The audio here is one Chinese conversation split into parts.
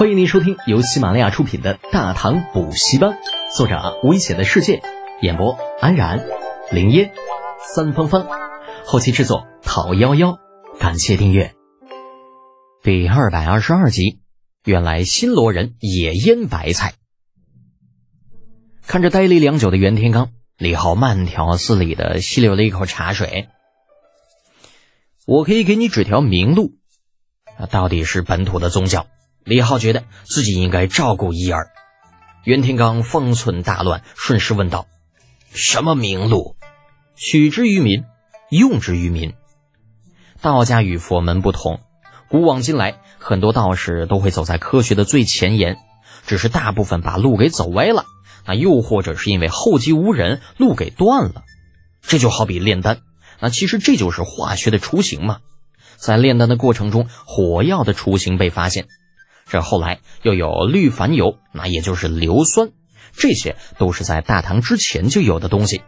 欢迎您收听由喜马拉雅出品的《大唐补习班》，作者危险的世界，演播安然、林烟、三芳芳，后期制作陶幺幺。感谢订阅。第二百二十二集，原来新罗人也腌白菜。看着呆立良久的袁天罡，李浩慢条斯理的吸溜了一口茶水。我可以给你指条明路，那到底是本土的宗教。李浩觉得自己应该照顾一二。袁天罡方寸大乱，顺势问道：“什么明路？取之于民，用之于民。道家与佛门不同，古往今来，很多道士都会走在科学的最前沿，只是大部分把路给走歪了，那又或者是因为后继无人，路给断了。这就好比炼丹，那其实这就是化学的雏形嘛。在炼丹的过程中，火药的雏形被发现。”这后来又有氯矾油，那也就是硫酸，这些都是在大唐之前就有的东西，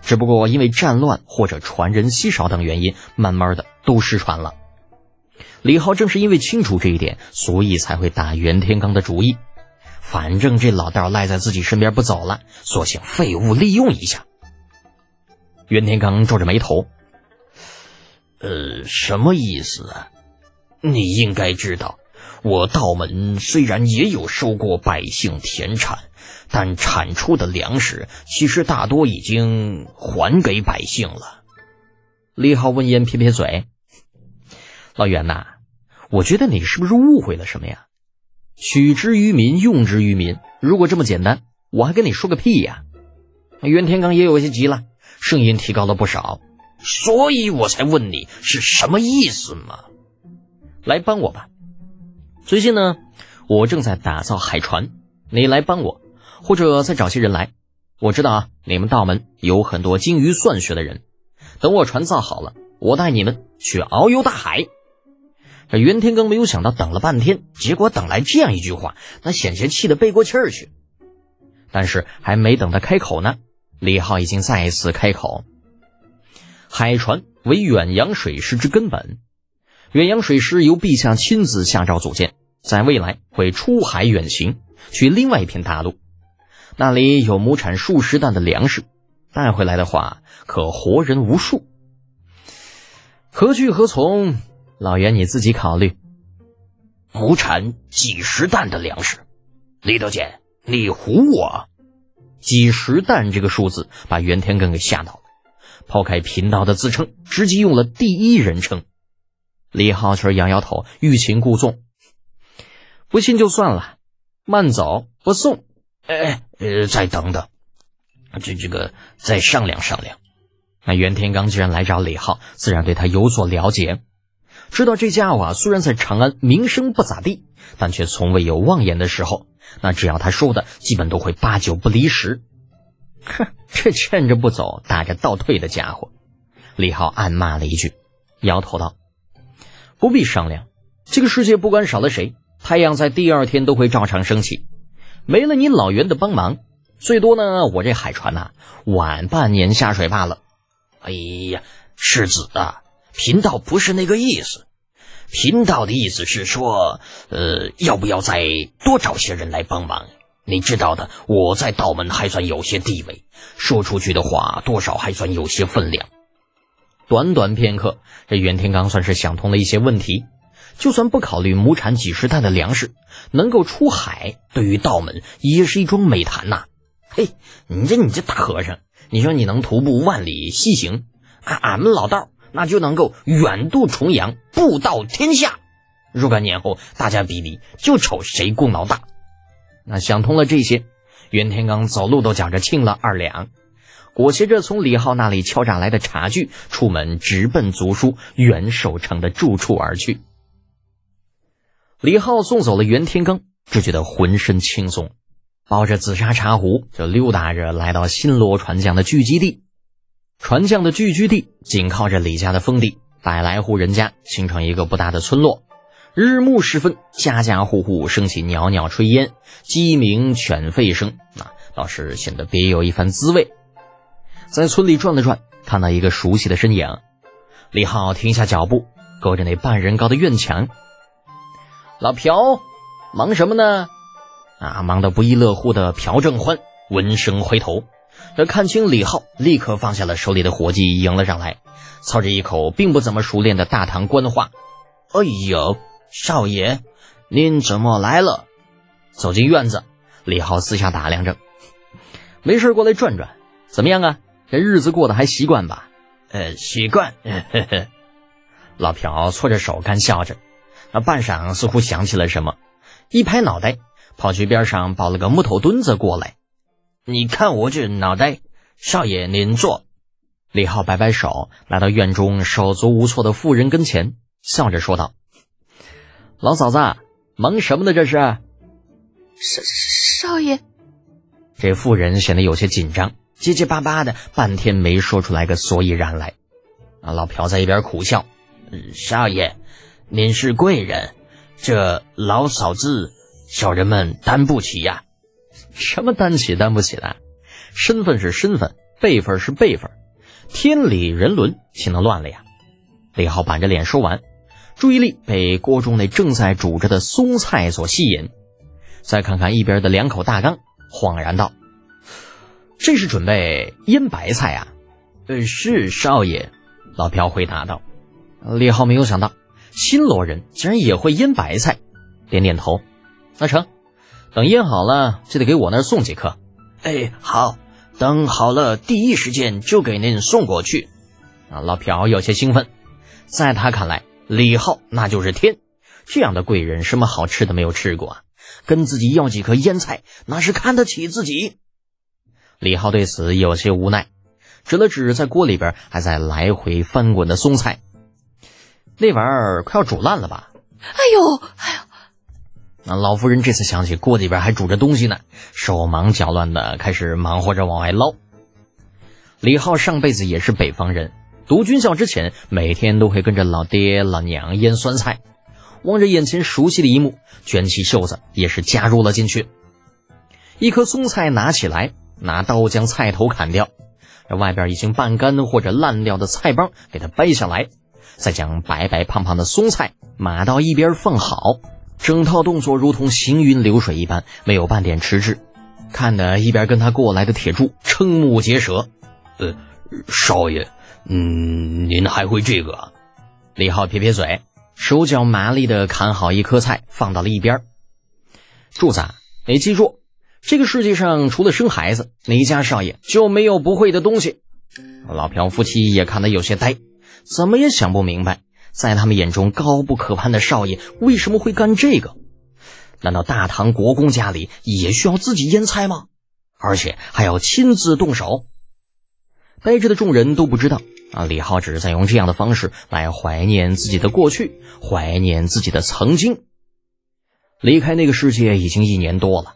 只不过因为战乱或者传人稀少等原因，慢慢的都失传了。李浩正是因为清楚这一点，所以才会打袁天罡的主意。反正这老道赖在自己身边不走了，索性废物利用一下。袁天罡皱着眉头，呃，什么意思？你应该知道。我道门虽然也有收过百姓田产，但产出的粮食其实大多已经还给百姓了。李浩闻言撇撇嘴：“老袁呐，我觉得你是不是误会了什么呀？取之于民，用之于民，如果这么简单，我还跟你说个屁呀！”袁天罡也有些急了，声音提高了不少：“所以我才问你是什么意思嘛？来帮我吧。”最近呢，我正在打造海船，你来帮我，或者再找些人来。我知道啊，你们道门有很多精于算学的人。等我船造好了，我带你们去遨游大海。这袁天罡没有想到，等了半天，结果等来这样一句话，那险些气得背过气儿去。但是还没等他开口呢，李浩已经再一次开口：海船为远洋水师之根本，远洋水师由陛下亲自下诏组建。在未来会出海远行，去另外一片大陆，那里有亩产数十担的粮食，带回来的话可活人无数。何去何从，老袁你自己考虑。亩产几十担的粮食，李德简，你唬我？几十担这个数字把袁天罡给吓到了，抛开贫道的自称，直接用了第一人称。李浩群摇摇头，欲擒故纵。不信就算了，慢走不送。哎，呃，再等等，这这个再商量商量。那袁天罡既然来找李浩，自然对他有所了解，知道这家伙啊，虽然在长安名声不咋地，但却从未有妄言的时候。那只要他说的，基本都会八九不离十。哼，这趁着不走，打着倒退的家伙。李浩暗骂了一句，摇头道：“不必商量，这个世界不管少了谁。”太阳在第二天都会照常升起，没了你老袁的帮忙，最多呢，我这海船呐晚半年下水罢了。哎呀，世子啊，贫道不是那个意思，贫道的意思是说，呃，要不要再多找些人来帮忙？你知道的，我在道门还算有些地位，说出去的话多少还算有些分量。短短片刻，这袁天罡算是想通了一些问题。就算不考虑亩产几十担的粮食，能够出海，对于道门也是一桩美谈呐。嘿，你这你这大和尚，你说你能徒步万里西行，俺俺们老道那就能够远渡重洋，布道天下。若干年后，大家比比，就瞅谁功劳大。那想通了这些，袁天罡走路都觉着轻了二两，裹挟着从李浩那里敲诈来的茶具，出门直奔族叔袁守诚的住处而去。李浩送走了袁天罡，只觉得浑身轻松，抱着紫砂茶壶就溜达着来到新罗船匠的聚集地。船匠的聚居地紧靠着李家的封地，百来户人家形成一个不大的村落。日暮时分，家家户户升起袅袅炊烟，鸡鸣犬吠声，啊倒是显得别有一番滋味。在村里转了转，看到一个熟悉的身影，李浩停下脚步，隔着那半人高的院墙。老朴，忙什么呢？啊，忙得不亦乐乎的朴正欢闻声回头，这看清李浩，立刻放下了手里的活计，迎了上来，操着一口并不怎么熟练的大唐官话：“哎呦，少爷，您怎么来了？”走进院子，李浩四下打量着，没事过来转转，怎么样啊？这日子过得还习惯吧？呃，习惯。老朴搓着手干笑着，那半晌似乎想起了什么，一拍脑袋。跑去边上抱了个木头墩子过来，你看我这脑袋，少爷您坐。李浩摆摆手，来到院中手足无措的妇人跟前，笑着说道：“老嫂子，忙什么呢？这是？”少少爷。这妇人显得有些紧张，结结巴巴的，半天没说出来个所以然来。啊，老朴在一边苦笑：“少爷，您是贵人，这老嫂子。”小人们担不起呀，什么担起担不起的？身份是身份，辈分是辈分，天理人伦岂能乱了呀？李浩板着脸说完，注意力被锅中那正在煮着的松菜所吸引，再看看一边的两口大缸，恍然道：“这是准备腌白菜啊？”“呃，是少爷。”老朴回答道。李浩没有想到新罗人竟然也会腌白菜，点点头。那成，等腌好了，记得给我那儿送几颗。哎，好，等好了，第一时间就给您送过去。啊，老朴有些兴奋，在他看来，李浩那就是天，这样的贵人，什么好吃的没有吃过啊？跟自己要几颗腌菜，那是看得起自己。李浩对此有些无奈，指了指在锅里边还在来回翻滚的松菜，那玩意儿快要煮烂了吧？哎呦，哎呦！那老夫人这次想起锅里边还煮着东西呢，手忙脚乱的开始忙活着往外捞。李浩上辈子也是北方人，读军校之前每天都会跟着老爹老娘腌酸菜，望着眼前熟悉的一幕，卷起袖子也是加入了进去。一颗松菜拿起来，拿刀将菜头砍掉，这外边已经半干或者烂掉的菜帮给它掰下来，再将白白胖胖的松菜码到一边放好。整套动作如同行云流水一般，没有半点迟滞，看得一边跟他过来的铁柱瞠目结舌。呃，少爷，嗯，您还会这个？李浩撇撇嘴，手脚麻利的砍好一颗菜，放到了一边。柱子，你记住，这个世界上除了生孩子，哪家少爷就没有不会的东西。老朴夫妻也看得有些呆，怎么也想不明白。在他们眼中高不可攀的少爷为什么会干这个？难道大唐国公家里也需要自己腌菜吗？而且还要亲自动手？呆着的众人都不知道啊！李浩只是在用这样的方式来怀念自己的过去，怀念自己的曾经。离开那个世界已经一年多了，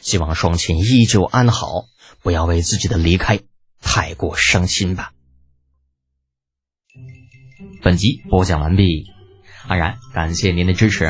希望双亲依旧安好，不要为自己的离开太过伤心吧。本集播讲完毕，安然感谢您的支持。